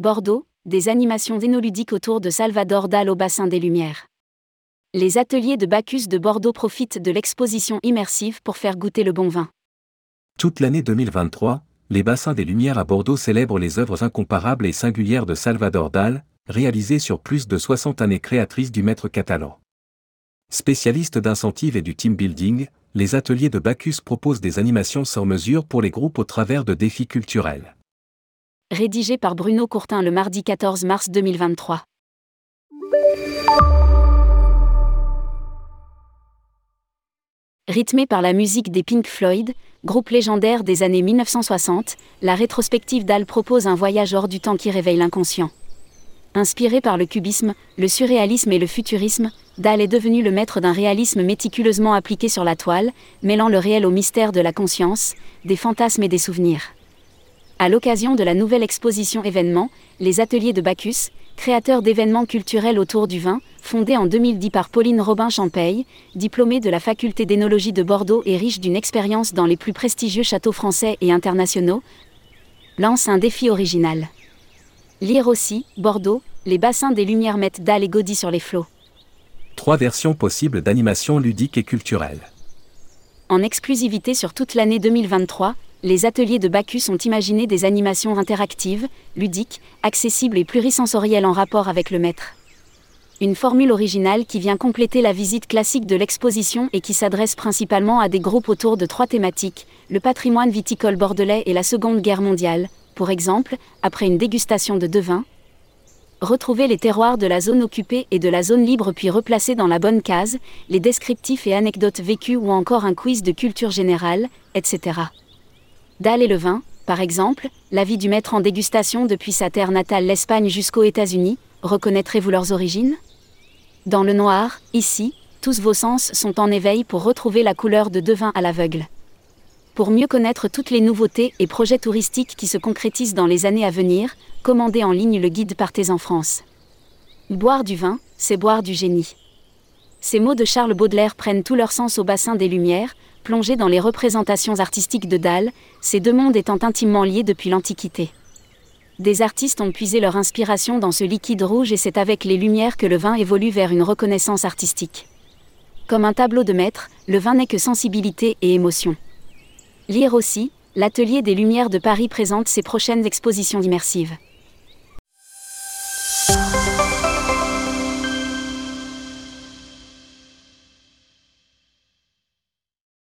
Bordeaux, des animations énoludiques autour de Salvador Dal au bassin des Lumières. Les ateliers de Bacchus de Bordeaux profitent de l'exposition immersive pour faire goûter le bon vin. Toute l'année 2023, les bassins des Lumières à Bordeaux célèbrent les œuvres incomparables et singulières de Salvador Dal, réalisées sur plus de 60 années créatrices du maître catalan. Spécialiste d'incentive et du team building, les ateliers de Bacchus proposent des animations sur mesure pour les groupes au travers de défis culturels. Rédigé par Bruno Courtin le mardi 14 mars 2023. Rythmé par la musique des Pink Floyd, groupe légendaire des années 1960, la rétrospective d'Al propose un voyage hors du temps qui réveille l'inconscient. Inspiré par le cubisme, le surréalisme et le futurisme, Dahl est devenu le maître d'un réalisme méticuleusement appliqué sur la toile, mêlant le réel au mystère de la conscience, des fantasmes et des souvenirs. À l'occasion de la nouvelle exposition événement, les ateliers de Bacchus, créateur d'événements culturels autour du vin, fondé en 2010 par Pauline Robin-Champeille, diplômée de la faculté d'énologie de Bordeaux et riche d'une expérience dans les plus prestigieux châteaux français et internationaux, lance un défi original. Lire aussi, Bordeaux, les bassins des Lumières mettent Dalle et Gaudi sur les flots. Trois versions possibles d'animation ludique et culturelle. En exclusivité sur toute l'année 2023, les ateliers de Bacchus ont imaginé des animations interactives, ludiques, accessibles et plurisensorielles en rapport avec le maître. Une formule originale qui vient compléter la visite classique de l'exposition et qui s'adresse principalement à des groupes autour de trois thématiques, le patrimoine viticole bordelais et la Seconde Guerre mondiale, pour exemple, après une dégustation de deux vins, retrouver les terroirs de la zone occupée et de la zone libre puis replacer dans la bonne case, les descriptifs et anecdotes vécues ou encore un quiz de culture générale, etc. Dalle et le vin, par exemple, la vie du maître en dégustation depuis sa terre natale l'Espagne jusqu'aux États-Unis, reconnaîtrez-vous leurs origines? Dans le noir, ici, tous vos sens sont en éveil pour retrouver la couleur de deux vins à l'aveugle pour mieux connaître toutes les nouveautés et projets touristiques qui se concrétisent dans les années à venir, commandez en ligne le guide Partez en France. Boire du vin, c'est boire du génie. Ces mots de Charles Baudelaire prennent tout leur sens au bassin des Lumières, plongés dans les représentations artistiques de Dalle, ces deux mondes étant intimement liés depuis l'Antiquité. Des artistes ont puisé leur inspiration dans ce liquide rouge et c'est avec les Lumières que le vin évolue vers une reconnaissance artistique. Comme un tableau de maître, le vin n'est que sensibilité et émotion. Lire aussi, l'Atelier des Lumières de Paris présente ses prochaines expositions immersives.